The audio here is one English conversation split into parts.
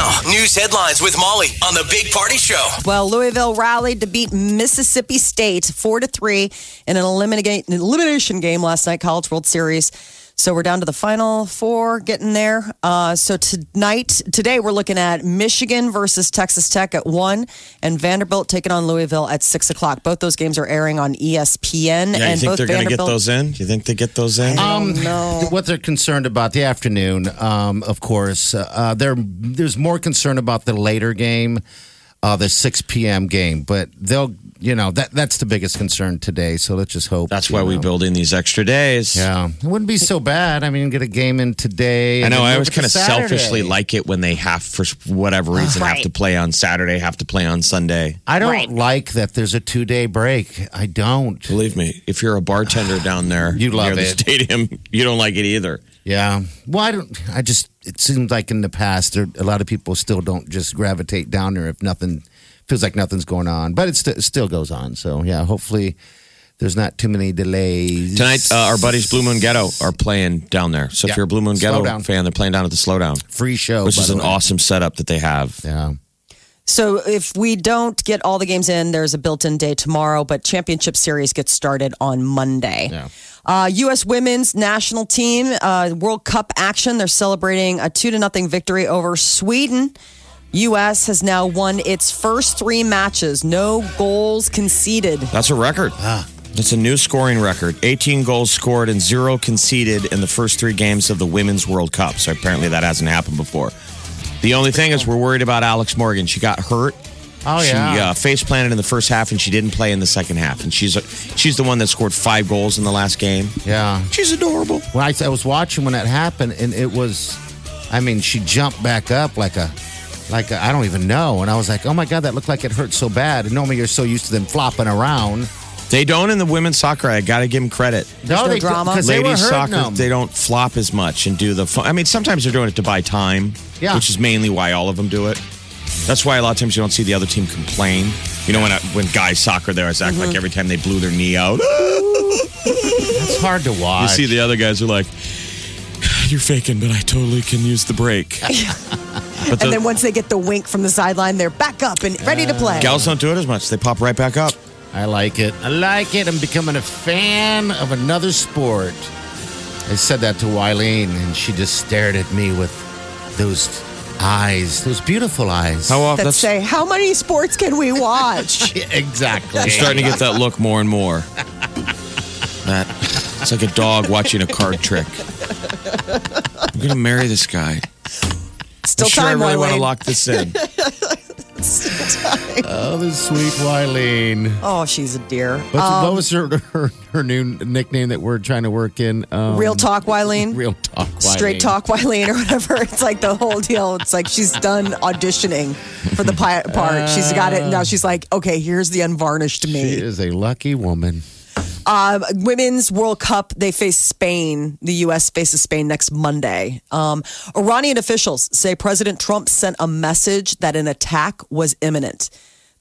Now, news headlines with Molly on the Big Party Show. Well, Louisville rallied to beat Mississippi State four to three in an elimination game last night, College World Series. So we're down to the final four, getting there. Uh, so tonight, today, we're looking at Michigan versus Texas Tech at one, and Vanderbilt taking on Louisville at six o'clock. Both those games are airing on ESPN. Yeah, and you think both they're going to get those in? You think they get those in? Um, no. What they're concerned about the afternoon, um, of course, uh, there there's more concern about the later game, uh, the 6 p.m. game. But they'll, you know, that that's the biggest concern today. So let's just hope. That's you why we know. build in these extra days. Yeah, it wouldn't be so bad. I mean, get a game in today. I know. I always kind of selfishly like it when they have, for whatever reason, have to play on Saturday, have to play on Sunday. I don't Right. like that. There's a two day break. I don't. Believe me, if you're a bartender down there You love near the stadium, you don't like it either. Yeah. Well, I don't. I just. It seems like in the past, there a lot of people still don't just gravitate down there if nothing feels like nothing's going on. But it, st- it still goes on. So yeah, hopefully there's not too many delays Tonight, uh, our buddies Blue Moon Ghetto are playing down there. So if you're a Blue Moon Ghetto Slowdown. fan, they're playing down at the Slowdown, Free show, which is an way. awesome setup that they have. Yeah. So if we don't get all the games in, there's a built-in day tomorrow, but championship series gets started on Monday. Yeah. Uh, U.S. women's national team uh, World Cup action. They're celebrating a two to nothing victory over Sweden. U.S. has now won its first three matches, no goals conceded. That's a record. That's a new scoring record. 18 goals scored and zero conceded in the first three games of the Women's World Cup. So apparently that hasn't happened before. The only thing is, we're worried about Alex Morgan. She got hurt. Oh she yeah. uh, face planted in the first half, and she didn't play in the second half. And she's she's the one that scored five goals in the last game. yeah. She's adorable. When I, I was watching when that happened, and it was, I mean, she jumped back up like a, like I I don't even know, and I was like, oh my god, that looked like it hurt so bad. And normally you're so used to them flopping around. They don't in the women's soccer. I got to give them credit. no they drama? because they were Ladies soccer, them. they don't flop as much and do the. Fun. I mean, sometimes they're doing it to buy time, Yeah. which is mainly why all of them do it. That's why a lot of times you don't see the other team complain. You know, when when guys soccer, there, always act Mm-hmm. like every time they blew their knee out. It's hard to watch. You see the other guys are like, "You're faking, but I totally can use the break." the And then once they get the wink from the sideline, they're back up and ready to play. gals don't do it as much. They pop right back up. I like it. I like it. I'm becoming a fan of another sport. I said that to Wileen, and she just stared at me with those eyes, those beautiful eyes. How often? that That's, say, how many sports can we watch? Exactly. I'm starting to get that look more and more. That it's like a dog watching a card trick. I'm gonna marry this guy. Still I'm sure I really want to lock this in. Oh, the sweet Wileen. Oh, she's a dear. What's, Um, what was her, her her new nickname that we're trying to work in? Um, Real talk, Wileen. Real talk. Wileen. Straight talk, Wileen, or whatever. It's like the whole deal. It's like she's done auditioning for the part. She's got it. Now she's like, okay, here's the unvarnished me. She is a lucky woman. Um, Women's World Cup, they face Spain. The U.S. faces Spain next Monday. Um, Iranian officials say President Trump sent a message that an attack was imminent.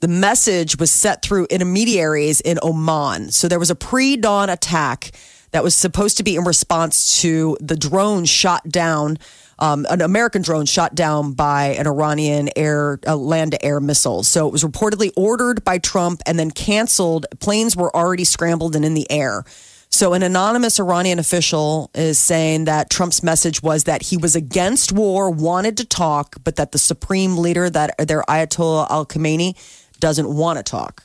The message was set through intermediaries in Oman. So there was a pre dawn attack that was supposed to be in response to the drone shot down, um, an American drone shot down by an Iranian air uh, land to air missile. So it was reportedly ordered by Trump and then canceled. Planes were already scrambled and in the air. So an anonymous Iranian official is saying that Trump's message was that he was against war, wanted to talk, but that the supreme leader, that their Ayatollah Ali Khamenei, doesn't want to talk.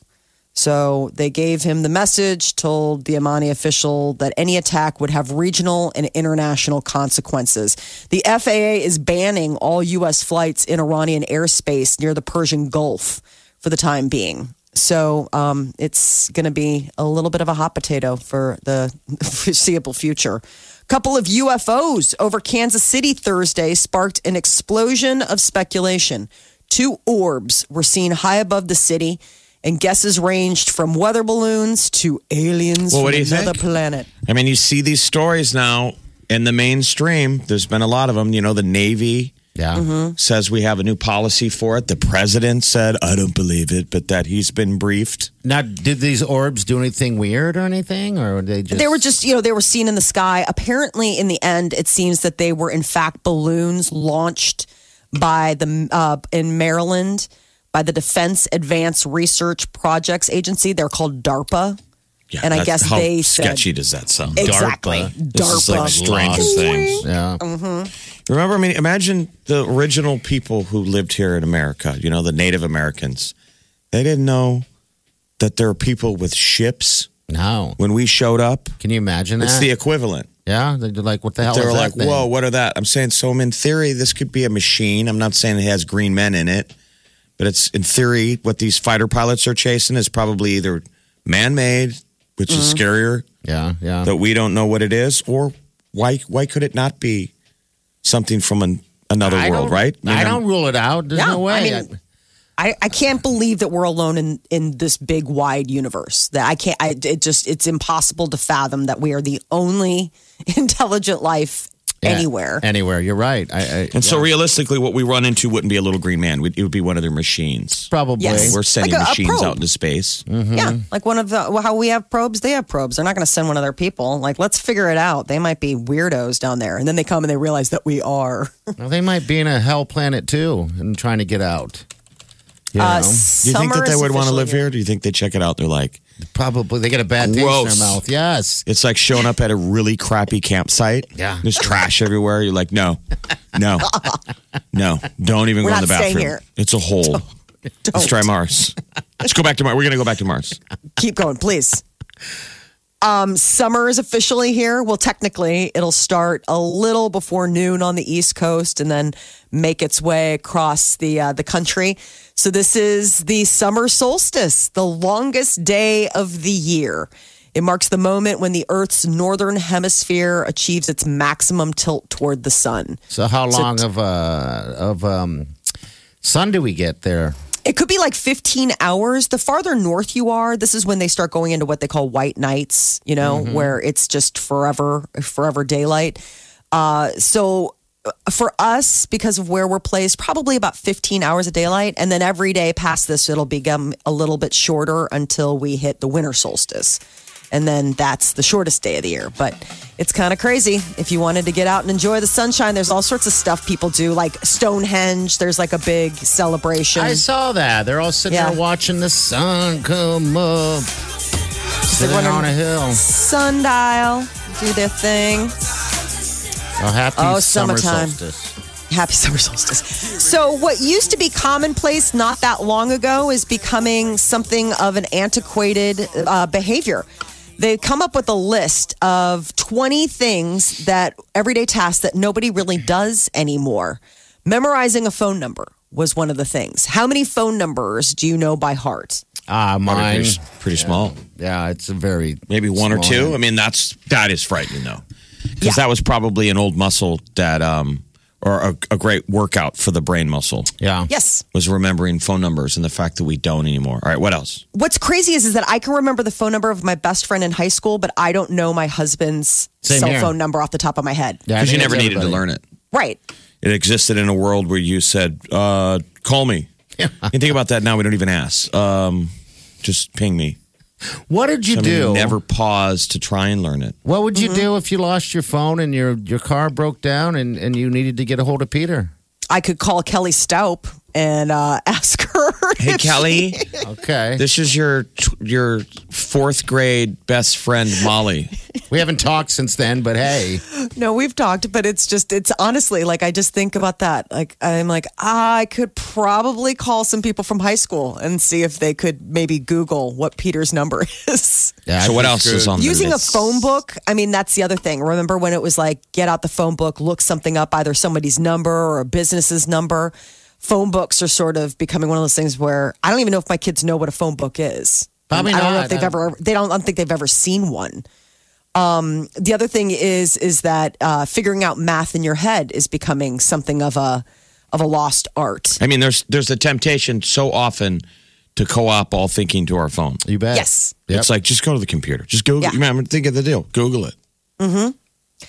So they gave him the message, told the Omani official that any attack would have regional and international consequences. The FAA is banning all U.S. flights in Iranian airspace near the Persian Gulf for the time being. So um, it's going to be a little bit of a hot potato for the foreseeable future. A couple of UFOs over Kansas City Thursday sparked an explosion of speculation. Two orbs were seen high above the city, and guesses ranged from weather balloons to aliens Well, from what do another think? planet. I mean, you see these stories now in the mainstream. There's been a lot of them. You know, the Navy Yeah. Mm-hmm. says we have a new policy for it. The president said, I don't believe it, but that he's been briefed. Now, did these orbs do anything weird or anything, or were they just? They were just, you know, they were seen in the sky. Apparently, in the end, it seems that they were in fact balloons launched by the uh, in Maryland by the Defense Advanced Research Projects Agency. They're called DARPA. Yeah, And I guess how they said- sketchy does that sound? Exactly. DARPA. This is like DARPA. strangest things. Yeah. Mm-hmm. Remember, I mean, imagine the original people who lived here in America, you know, the Native Americans. They didn't know that there are people with ships No. when we showed up. Can you imagine that? It's the equivalent. yeah. They're like, what the hell They is were that like, thing? whoa, what are that? I'm saying, so in theory, this could be a machine. I'm not saying it has green men in it, but it's in theory, what these fighter pilots are chasing is probably either man made, which is Mm-hmm. scarier Yeah. Yeah. that we don't know what it is, or why why could it not be something from an, another I world, don't- right? I, mean, don't rule it out. There's Yeah, no way. I mean, I, I can't believe that we're alone in, in this big wide universe. That I can't. I, it just it's impossible to fathom that we are the only intelligent life Yeah, anywhere. Anywhere. You're right. I, I, And so realistically, what we run into wouldn't be a little green man. It would be one of their machines. probably. Yes. We're sending Like a- a machines probe. out into space. Mm-hmm. Yeah, like one of the well, how we have probes, they have probes. They're not going to send one of their people. Like, let's figure it out. They might be weirdos down there, and then they come and they realize that we are. Well, they might be in a hell planet too and trying to get out. You Uh. Do you think that they would want to live here? Do you think they check it out? They're like, Probably they get a bad taste in Gross. their mouth. Yes. it's like showing up at a really crappy campsite. Yeah. There's trash everywhere. You're like, no, no, no, don't even We're go in not the staying bathroom. here. It's a hole. Let's try Mars. Let's go back to Mars. We're going to go back to Mars. Keep going, please. Um, summer is officially here. Well, technically, it'll start a little before noon on the East Coast and then make its way across the uh, the country. So this is the summer solstice, the longest day of the year. It marks the moment when the Earth's northern hemisphere achieves its maximum tilt toward the sun. So how So long t- of uh of um sun do we get there? It could be like 15 hours. The farther north you are, this is when they start going into what they call white nights, you know, where it's just forever, forever daylight. Uh, so uh, for us, because of where we're placed, probably about 15 hours of daylight. And then every day past this, it'll become a little bit shorter until we hit the winter solstice. And then that's the shortest day of the year. But it's kind of crazy. If you wanted to get out and enjoy the sunshine, there's all sorts of stuff people do, like Stonehenge. There's like a big celebration. I saw that. They're all sitting Yeah. there watching the sun come up. Sitting on a hill. sundial do their thing. Oh, happy Oh, summer summertime. solstice. Happy summer solstice. So, what used to be commonplace not that long ago is becoming something of an antiquated uh, behavior. They come up with a list of 20 things that everyday tasks that nobody really does anymore. Memorizing a phone number was one of the things. How many phone numbers do you know by heart? Ah, Probably mine. Pretty, pretty small. Yeah, it's a very Maybe one or two. one. I mean, that's that is frightening though, because Yeah. that was probably an old muscle that, um, or a, a great workout for the brain muscle Yeah. Yes. was remembering phone numbers and the fact that we don't anymore. All right, what else? What's crazy is, is that I can remember the phone number of my best friend in high school, but I don't know my husband's Same cell here. phone number off the top of my head. Yeah, Because you never it's needed to learn it. Right. It existed in a world where you said, uh, "Call me." Yeah. You think about that now. We don't even ask. Um, just ping me. What did you I mean, do? never pause to try and learn it. What would you Mm-hmm. do if you lost your phone and your your car broke down and, and you needed to get a hold of Peter? I could call Kelly Staup and uh, ask her. Hey, Kelly, Okay. this is your your fourth grade best friend, Molly. we haven't talked since then, but hey. no, we've talked, but it's just, it's honestly like, I just think about that. Like, I'm like, ah, I could probably call some people from high school and see if they could maybe Google what Peter's number is. Yeah, So what be else is on the Using a phone book, I mean, that's the other thing. Remember when it was like, get out the phone book, look something up, either somebody's number or a business's number? Phone books are sort of becoming one of those things where I don't even know if my kids know what a phone book is. Probably I don't know if they've ever, they don't, I don't think they've ever seen one. Um, the other thing is is that uh, figuring out math in your head is becoming something of a of a lost art. I mean, there's there's a temptation so often to co-op all thinking to our phone. You bet. Yes. Yep. It's like just go to the computer. Just Google. Yeah. Remember, think of the deal. Google it. Mm-hmm.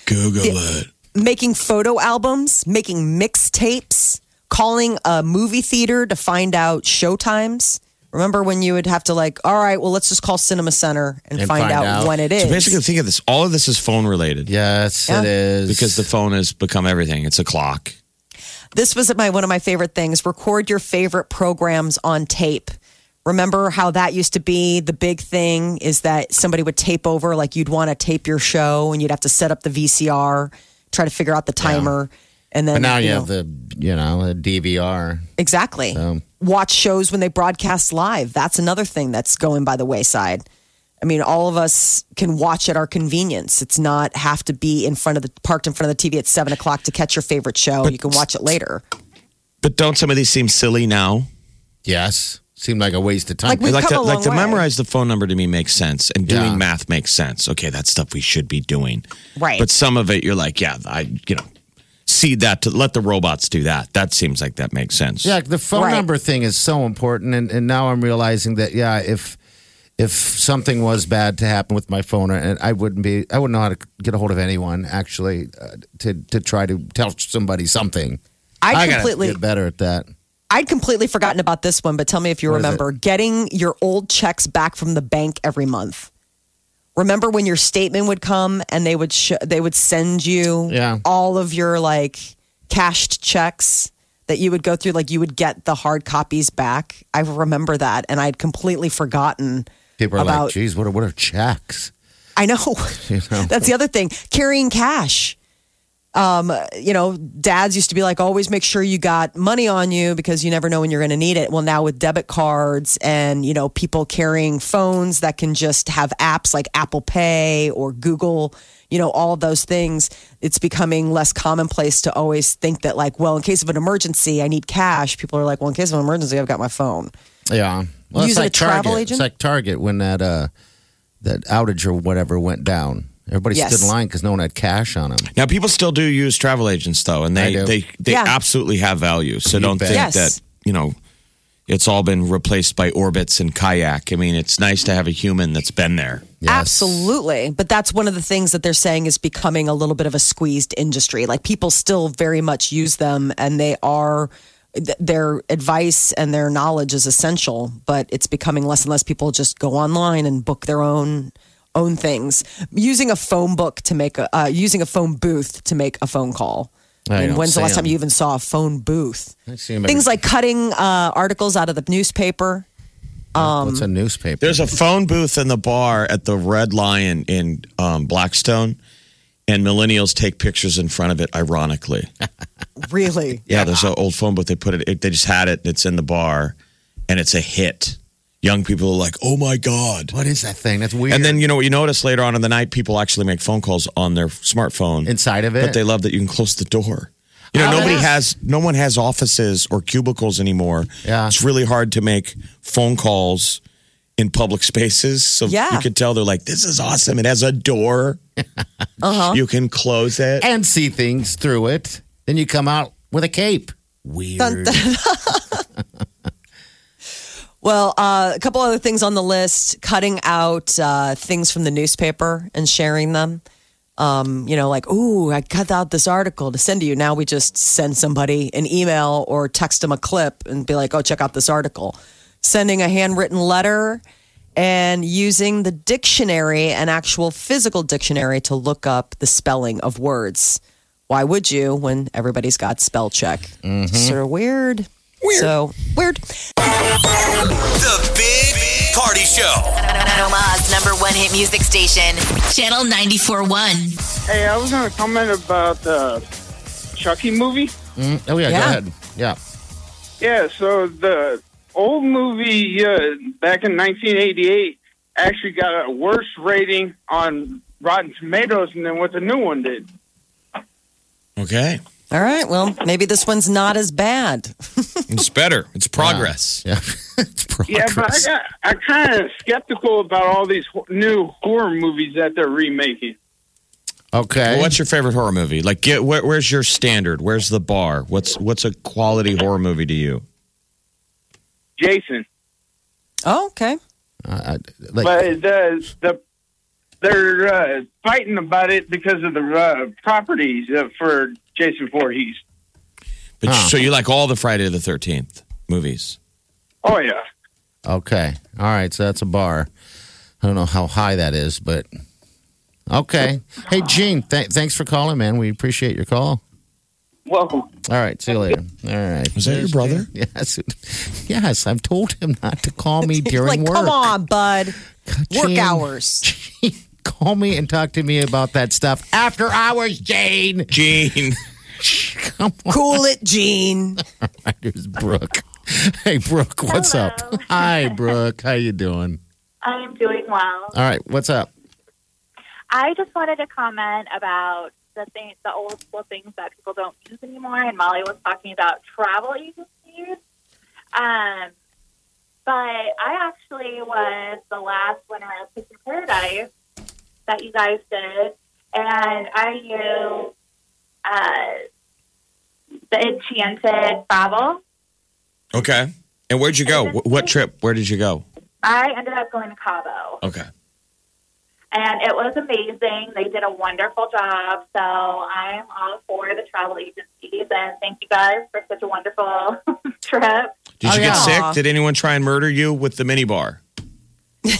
Google it. making photo albums, making mixtapes, calling a movie theater to find out showtimes. Remember when you would have to like, all right, well, let's just call Cinema Center and, And find, find out, out. when it is. So basically, think of this. All of this is phone related Yes, Yeah. it is. because the phone has become everything. It's a clock. this was my one of my favorite things. Record your favorite programs on tape. Remember how that used to be the big thing is that somebody would tape over, like you'd want to tape your show and you'd have to set up the VCR, try to figure out the timer. And then But now you, know, have the, you know, a DVR. Exactly. So- Watch shows when they broadcast live. That's another thing that's going by the wayside. I mean, all of us can watch at our convenience. It's not have to be in front of the parked in front of the TV at seven o'clock to catch your favorite show. you can watch it later. But don't some of these seem silly now? Yes. seem like a waste of time. Like We've like come to, a like long to way. memorize the phone number to me makes sense, and doing Yeah. math makes sense. Okay, that's stuff we should be doing. Right. But some of it, you're like, yeah, I, you know, see that to let the robots do that. That seems like that makes sense. Yeah, the phone Right. number thing is so important, and, and now I'm realizing that yeah, if if something was bad to happen with my phone, and I wouldn't be, I wouldn't know how to get a hold of anyone actually uh, to to try to tell somebody something. I I gotta completely, get better at that. I'd completely forgotten about this one, but tell me if you What is remember getting your old checks back from the bank every month. Remember when your statement would come and they would sh- they would send you Yeah. all of your like cashed checks that you would go through like you would get the hard copies back. I remember that and I'd completely forgotten People are about like, "Geez, what are what are checks?" I know. You know? That's the other thing. Carrying cash. Um, you know, dads used to be like, always make sure you got money on you because you never know when you're going to need it. Well, now with debit cards and, you know, people carrying phones that can just have apps like Apple Pay or Google, you know, all of those things, it's becoming less commonplace to always think that, like, well, in case of an emergency, I need cash. People are like, well, in case of an emergency, I've got my phone. Yeah, well, it's like a travel Target. agent? It's like Target when that uh that outage or whatever went down. Everybody Yes. stood in line because no one had cash on them. Now people still do use travel agents though, and they they they Yeah. absolutely have value. So You don't bet. think Yes. that you know it's all been replaced by Orbitz and kayak. I mean, it's nice to have a human that's been there. Yes. Absolutely. But that's one of the things that they're saying is becoming a little bit of a squeezed industry. Like people still very much use them and they are their advice and their knowledge is essential, but it's becoming less and less people just go online and book their own own things using a phone book to make a uh, using a phone booth to make a phone call. I I mean, when's the see last time you even saw a phone booth? I every- Things like cutting uh, articles out of the newspaper. what's a newspaper? There's a phone booth in the bar at the Red Lion in um, Blackstone, and millennials take pictures in front of it. Ironically, Really? yeah, there's an old phone booth. They put it. it they just had it. It's in the bar, and it's a hit. Young people are like, "Oh my god!" what is that thing? That's weird. And then you know what you notice later on in the night, people actually make phone calls on their smartphone inside of it, But they love that you can close the door. You know, Oh, nobody yeah. has no one has offices or cubicles anymore. Yeah. It's really hard to make phone calls in public spaces. So Yeah. you could tell they're like, This is awesome. It has a door. Uh-huh. You can close it. and see things through it. Then you come out with a cape. Weird. Well, uh, a couple other things on the list: cutting out uh, things from the newspaper and sharing them. Um, you know, like, ooh, I cut out this article to send to you. Now we just send somebody an email or text them a clip and be like, oh, check out this article. Sending a handwritten letter and using the dictionary, an actual physical dictionary, to look up the spelling of words. Why would you when everybody's got spell check? Sort of weird. Weird. So weird. The Big Party Show. Omaha's number one hit music station, Channel 94.1. Hey, I was going to comment about the Chucky movie. Mm, oh yeah, Yeah. go ahead. Yeah. Yeah, so the old movie uh, back in 1988 actually got a worse rating on Rotten Tomatoes than what the new one did. Okay. All right. Well, maybe this one's not as bad. It's better. It's progress. Yeah. it's Yeah, but I got, I'm kind of skeptical about all these ho- new horror movies that they're remaking. Okay. Well, what's your favorite horror movie? Like, get, where, where's your standard? Where's the bar? What's what's a quality horror movie to you? Jason, Oh, okay. Uh, like, but the the they're uh, fighting about it because of the uh, properties uh, for Jason Voorhees. But Huh. so you like all the Friday the Thirteenth movies? Oh yeah. okay. All right. So that's a bar. I don't know how high that is, but okay. Hey, Gene, th- thanks for calling, man. We appreciate your call. Welcome. All right. See you later. All right. Was that your brother? Yes. Yes. I've told him not to call me during like, work. come on, bud. Work hours. Call me and talk to me about that stuff after hours, Jane. Gene. Come on. Cool it, Gene. Here's Brooke. Hey, Brooke, what's up? Hi, Brooke. How you doing? I am doing well. All right, what's up? I just wanted to comment about the thing, the old school things that people don't use anymore. And Molly was talking about travel agencies. Um, but I actually was the last winner of Kitchen Paradise that you guys did, and I used uh, the Enchanted Travel. Okay. And where'd you go? Wh- What trip? Where did you go? I ended up going to Cabo. Okay. and it was amazing. They did a wonderful job. So I'm all for the travel agencies, and thank you guys for such a wonderful trip. Did Oh, you yeah. get sick? Did anyone try and murder you with the minibar?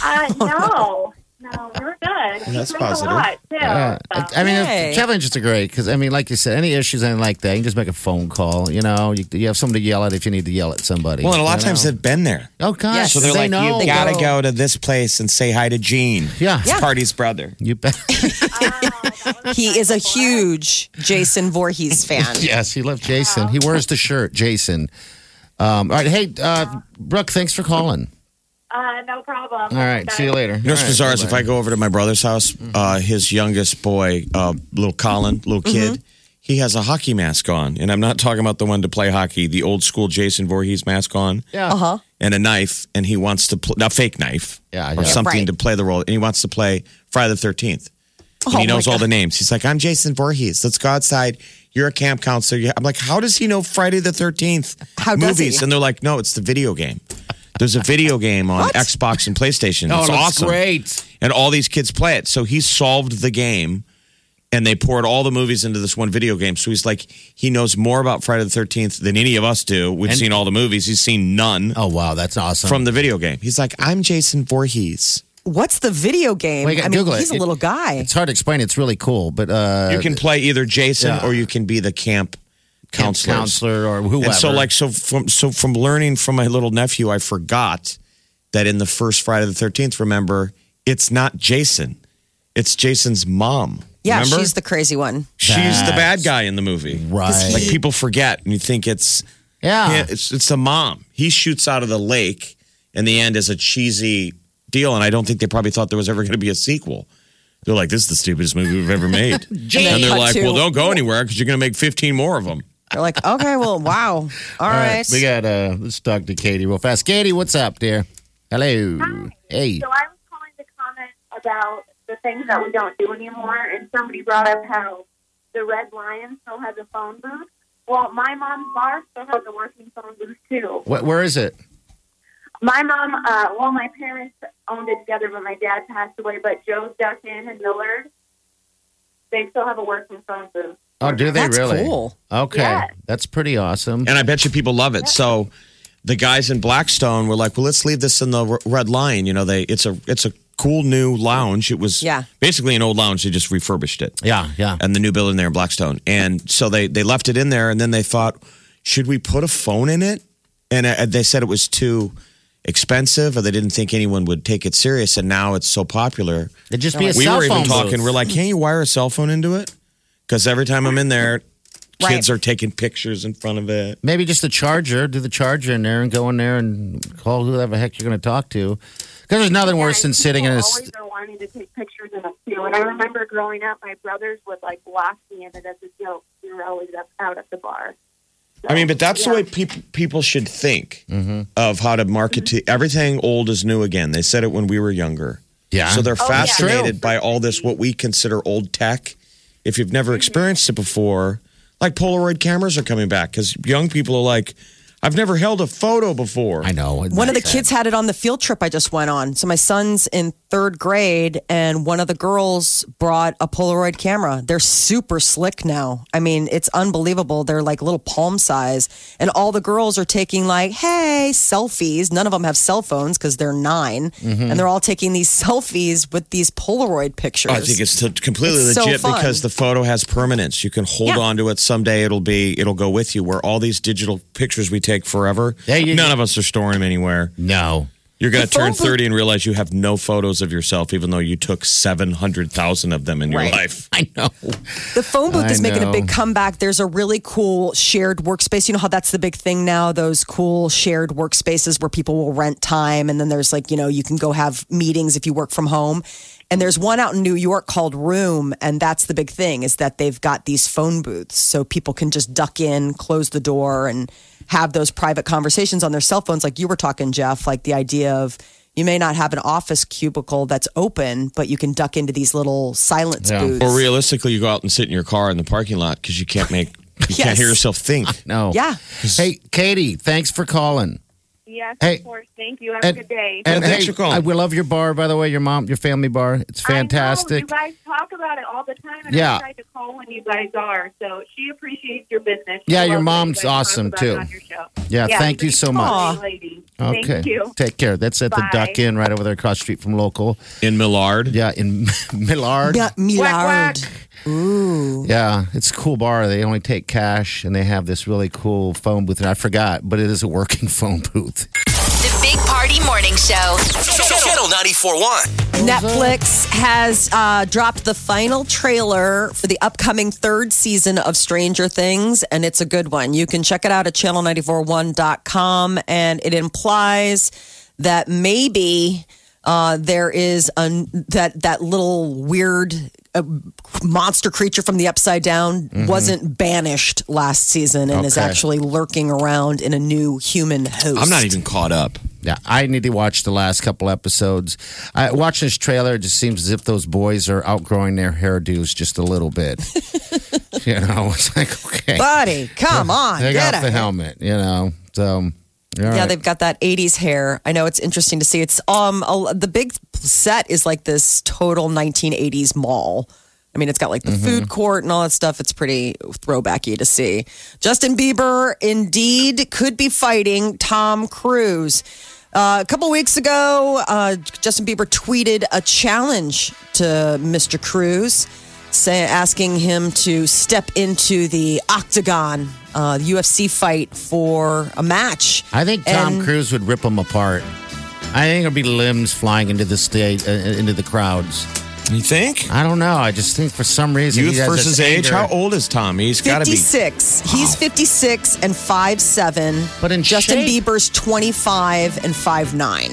Uh, no, no, we were good. We that's drank a positive. lot, too. Yeah. so. I mean, Yay. travel agents are great because, I mean, like you said, any issues, anything like that, you can just make a phone call. You know, you, you have somebody to yell at if you need to yell at somebody. Well, and a lot of times know? they've been there. Oh, gosh. Yes. So they're they like, know. you gotta go. go to this place and say hi to Gene. Yeah. Yeah. Party's brother. You bet. He is a huge Jason Voorhees fan. yes, he loved Jason. He wears the shirt, Jason. Um, all right. Hey, uh, Brooke, thanks for calling. Uh, no problem. All right. See you later. You know what's All right, bizarre is if. I go over to my brother's house, uh, his youngest boy, uh, little Colin, little kid, he has a hockey mask on. And I'm not talking about the one to play hockey, the old school Jason Voorhees mask on Yeah. Uh huh. and a knife. And he wants to, play, a fake knife Yeah, or yeah. something Right. to play the role. And he wants to play Friday the 13th. And Oh, he knows all the names. He's like, I'm Jason Voorhees. Let's go outside. You're a camp counselor. You- I'm like, how does he know Friday the 13th How does movies? he? And they're like, no, it's the video game. There's a video game on Xbox and PlayStation. Oh, it's it looks awesome. great. And all these kids play it. So he solved the game and they poured all the movies into this one video game. So he's like, he knows more about Friday the 13th than any of us do. We've And- seen all the movies. He's seen none Oh, wow. That's awesome. from the video game. He's like, I'm Jason Voorhees. What's the video game? Well, you I can mean, Google it. he's a It- little guy. it's hard to explain. It's really cool, but uh, You can play either Jason yeah. or you can be the camp camp counselor. counselor or whoever. And so, like, so from so from learning from my little nephew, I forgot that in the first Friday the Thirteenth, remember, it's not Jason, it's Jason's mom. Yeah, remember? she's the crazy one. she's the bad guy in the movie. right. Like people forget, and you think it's yeah. yeah, it's it's the mom. He shoots out of the lake in the end as a cheesy deal, and I don't think they probably thought there was ever going to be a sequel. They're like, "This is the stupidest movie we've ever made," and they're like, to- "Well, don't go anywhere because you're going to make 15 more of them." They're like, okay, well, wow. All All right. We got uh let's talk to Katie real fast. Katie, what's up, dear? Hello. Hey. So I was calling to comment about the things that we don't do anymore, and somebody brought up how the Red Lion still has a phone booth. Well, my mom's bar still has a working phone booth too. Wh- where is it? My mom, uh, well, my parents owned it together, but my dad passed away. But Joe's Duck Inn and Millard, they still have a working phone booth. Oh, do they That's really? cool. Okay. Yes. That's pretty awesome. And I bet you people love it. So the guys in Blackstone were like, "Well, let's leave this in the R- Red Lion." You know, they it's a it's a cool new lounge. It was Yeah. basically an old lounge. They just refurbished it. Yeah, yeah. And the new building there in Blackstone. And so they they left it in there, and then they thought, should we put a phone in it? And uh, they said it was too expensive, or they didn't think anyone would take it serious. And now it's so popular. It'd just be a we cell were even phone talking. booth. We're like, can't you wire a cell phone into it? Because every time I'm in there, Right. kids are taking pictures in front of it. Maybe just the charger. Do the charger in there and go in there and call whoever the heck you're going to talk to. Because there's nothing worse than sitting in a. People always are wanting to take pictures in a queue. And I remember growing up, my brothers would like block me in it as a joke we were always up, out at the bar. I mean, but that's Yeah. the way people people should think Mm-hmm. of how to market to everything old is new again. They said it when we were younger. Yeah. So they're Oh, yeah. fascinated by all this what we consider old tech. If you've never experienced it before, like Polaroid cameras are coming back because young people are like, I've never held a photo before. I know. One of the kids had it on the field trip I just went on. So my son's in third grade, and one of the girls brought a Polaroid camera. They're super slick now. I mean, it's unbelievable. They're like little palm size, and all the girls are taking like, hey, selfies. None of them have cell phones because they're 9 mm-hmm. and they're all taking these selfies with these Polaroid pictures. Oh, I think it's t- completely It's legit fun. because the photo has permanence. You can hold Yeah. on to it someday. It'll be it'll go with you. Where all these digital pictures we take forever, Yeah, you- none of us are storing them anywhere. No. You're going to turn 30 and realize you have no photos of yourself, even though you took 700,000 of them in your Right. life. I know. The phone booth I is making a know. big comeback. There's a really cool shared workspace. You know how that's the big thing now? Those cool shared workspaces where people will rent time. And then there's like, you know, you can go have meetings if you work from home. And there's one out in New York called Room. And that's the big thing is that they've got these phone booths. So people can just duck in, close the door, and have those private conversations on their cell phones. Like you were talking, Jeff, like the idea of you may not have an office cubicle that's open, but you can duck into these little silence Yeah. booths. Or realistically, you go out and sit in your car in the parking lot because you can't make, you can't hear yourself think. No. Yeah. Hey, Katie, thanks for calling. Yes, Hey. of course. Thank you. Have And- a good day. And thanks hey, for calling. I we love your bar, by the way. Your mom, your family bar. It's I know, fantastic. you guys talk about it all the time, and Yeah. I try to call when you guys are. So she appreciates your business. She Yeah, your loves that you mom's awesome, too. it on your show. Yeah, thank you so much. lady. Okay. Thank you. Take care. That's at the Duck Inn right over there across the street from local. In Millard, Yeah, in Millard. Yeah, Millard. Yeah, it's a cool bar. They only take cash and they have this really cool phone booth. And I forgot, but it is a working phone booth. The Big Party Morning Show. Channel 94.1. Netflix has uh, dropped the final trailer for the upcoming third season of Stranger Things, and it's a good one. You can check it out at channel941.com, and it implies that maybe uh, there is a, that that little weird uh, monster creature from the upside down wasn't banished last season and is actually lurking around in a new human host. I'm not even caught up. Yeah, I need to watch the last couple episodes. I watching this trailer. It just seems as if those boys are outgrowing their hairdos just a little bit. you know, it's like okay, Buddy, come on, take get off the a- helmet. You know, so all Yeah, right. they've got that 80s hair. I know it's interesting to see. It's um a, the big set is like this total 1980s mall. I mean, it's got like the food court and all that stuff. It's pretty throwbacky to see. Justin Bieber indeed could be fighting Tom Cruise. Uh, a couple weeks ago, uh, Justin Bieber tweeted a challenge to Mr. Cruise, say, asking him to step into the octagon, uh, the UFC fight for a match. I think Tom And- Cruise would rip them apart. I think there'd be limbs flying into the state, uh, into the crowds. You think? I don't know. I just think for some reason Youth he has versus this age? anger. How old is Tom? He's got to be. 56. He's 56 and five-seven. But in Justin shape. Bieber's 25 and five-nine,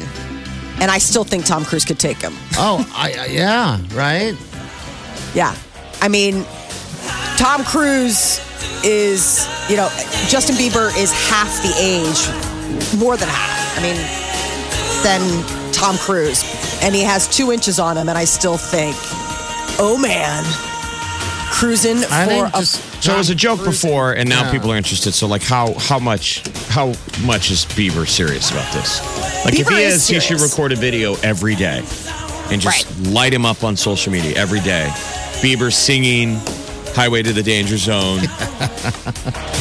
And I still think Tom Cruise could take him. Oh, I, I- yeah, right. Yeah. I mean, Tom Cruise is, you know, Justin Bieber is half the age, more than half. I mean, than Tom Cruise. And he has two inches on him. And I still think, oh man, cruising for I think a So it was a joke Cruise- before, and now Yeah. people are interested. So, like, how how much how much is Bieber serious about this? Like, if he is is, he should record a video every day and just light him up on social media every day. Bieber singing "Highway to the Danger Zone."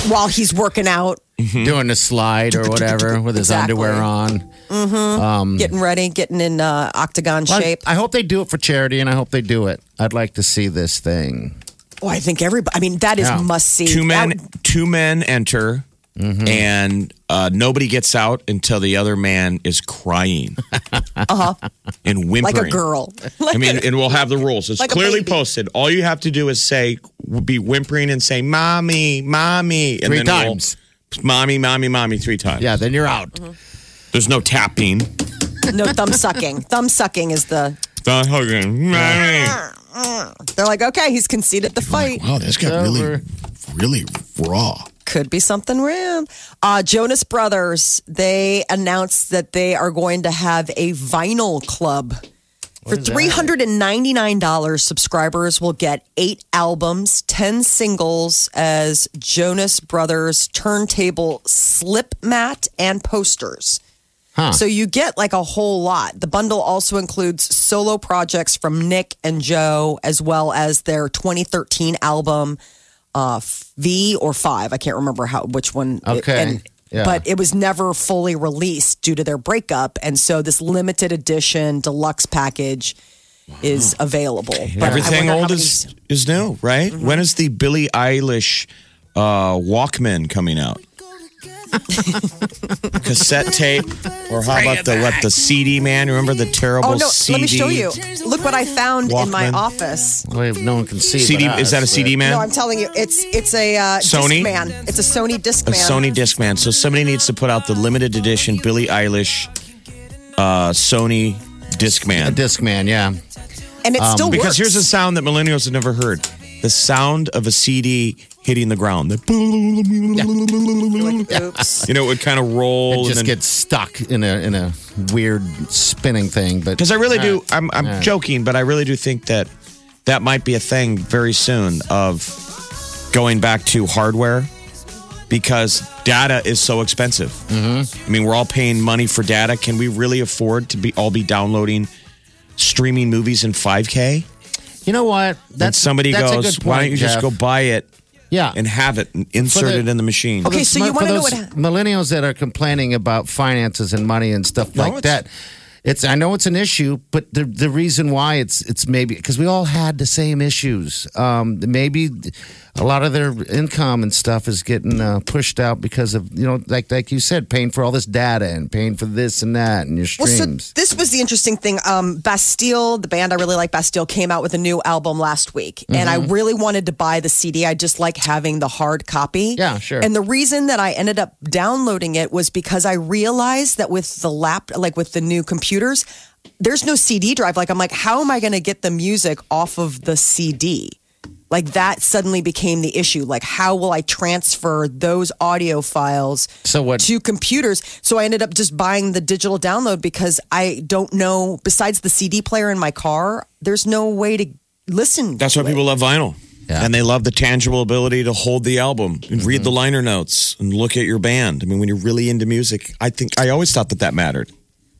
while he's working out, mm-hmm. doing a slide or whatever with his Exactly. underwear on. Mm-hmm. Um, getting ready, getting in uh, octagon Well, shape. I hope they do it for charity, and I hope they do it. I'd like to see this thing. Oh, I think everybody. I mean, that is Yeah. must see. two men That- two men enter, Mm-hmm. and uh, nobody gets out until the other man is crying uh-huh, and whimpering. like a girl. I mean, and we'll have the rules. It's Like clearly posted. All you have to do is say, be whimpering and say, "Mommy, mommy," and Three then we'll- times. "Mommy, mommy, mommy," three times. Yeah, then you're out. There's no tapping. no thumb sucking. Thumb sucking is the. The hugging. Mommy. They're like, okay, he's conceded the fight. Wow, this got really really raw. Could be something real. Uh, Jonas Brothers, they announced that they are going to have a vinyl club. For $399, subscribers will get eight albums, 10 singles as Jonas Brothers turntable slip mat and posters. Huh. So you get like a whole lot. The bundle also includes solo projects from Nick and Joe, as well as their 2013 album, uh, V or Five. I can't remember how which one. it- Okay. and- Yeah. But it was never fully released due to their breakup, and so this limited edition deluxe package is available. But Everything old many- is is new, right? When is the Billie Eilish uh, Walkman coming out? Cassette tape, or how about the what the CD man? Remember the terrible Oh no! CD? Let me show you. Look what I found in my office. Well, no one can see. CD but is that a us, CD man? No, I'm telling you, it's it's a uh, Sony? Discman. It's a Sony disc. a Discman. Sony Discman. So somebody needs to put out the limited edition Billie Eilish uh, Sony but A Discman, yeah. and it still Um, Because here's a sound that millennials have never heard: the sound of a CD hitting the ground. The Oops. you know, it would kind of roll. It and just then- gets stuck in a in a weird spinning thing. But Because I really do, I'm, I'm Yeah. joking, but I really do think that that might be a thing very soon of going back to hardware because data is so expensive. Mm-hmm. I mean, we're all paying money for data. Can we really afford to be all be downloading streaming movies in 5K? You know what? That somebody that's a goes, good why don't you just Jeff. go buy it Yeah, and have it and insert the- it in the machine? Okay, For so you for wanna know those what millennials that are complaining about finances and money and stuff No, like it's- that. It's I know it's an issue, but the the reason why it's it's maybe because we all had the same issues. Um, maybe a lot of their income and stuff is getting uh, pushed out because of you know like like you said, paying for all this data and paying for this and that and your Well, so this was the interesting thing. Um, Bastille, the band I really like, Bastille, came out with a new album last week, and I Mm-hmm. really wanted to buy the CD. I just like having the hard copy. Yeah, sure. And the reason that I ended up downloading it was because I realized that with the lap, like with the new computers, there's no CD drive. Like I'm like, how am I going to get the music off of the CD? Like that suddenly became the issue. Like, how will I transfer those audio files So what- to computers? So I ended up just buying the digital download because I don't know. Besides the CD player in my car, there's no way to listen. That's why it. people love vinyl. Yeah. And they love the tangible ability to hold the album and mm-hmm. read the liner notes and look at your band. I mean, when you're really into music, I think I always thought that that mattered.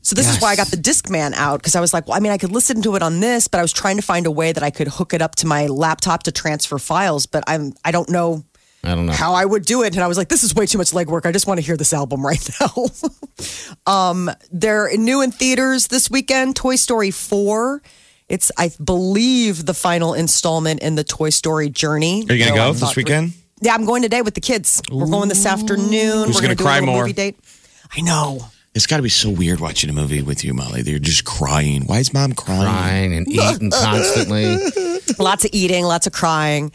So this is why I got the Discman out because I was like, well, I mean, I could listen to it on this, but I was trying to find a way that I could hook it up to my laptop to transfer files, but I'm I don't know I don't know. how I would do it. And I was like, this is way too much legwork. I just want to hear this album right now. um, they're new in theaters this weekend. Toy Story 4. It's, I believe, the final installment in the Toy Story journey. Are you going So to I go this weekend? Yeah, I'm going today with the kids. We're going this afternoon. Who's We're gonna do a cry more? Movie date. I know. It's got to be so weird watching a movie with you, Molly. You're just crying. Why is mom crying? Crying and eating constantly. lots of eating, lots of crying.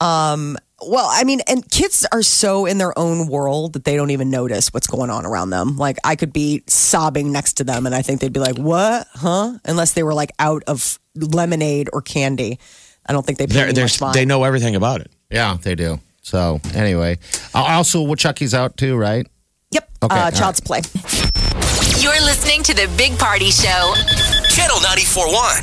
Um, well, I mean, and kids are so in their own world that they don't even notice what's going on around them. Like I could be sobbing next to them, and I think they'd be like, "What? Huh?" Unless they were like out of lemonade or candy. I don't think they pay They're, any they're, they know everything about it. Yeah, they do. So anyway, Uh, also, well, Chucky's out too, right? Yep. Okay, uh, all Child's Play. You're listening to the Big Party Show. Channel 94.1.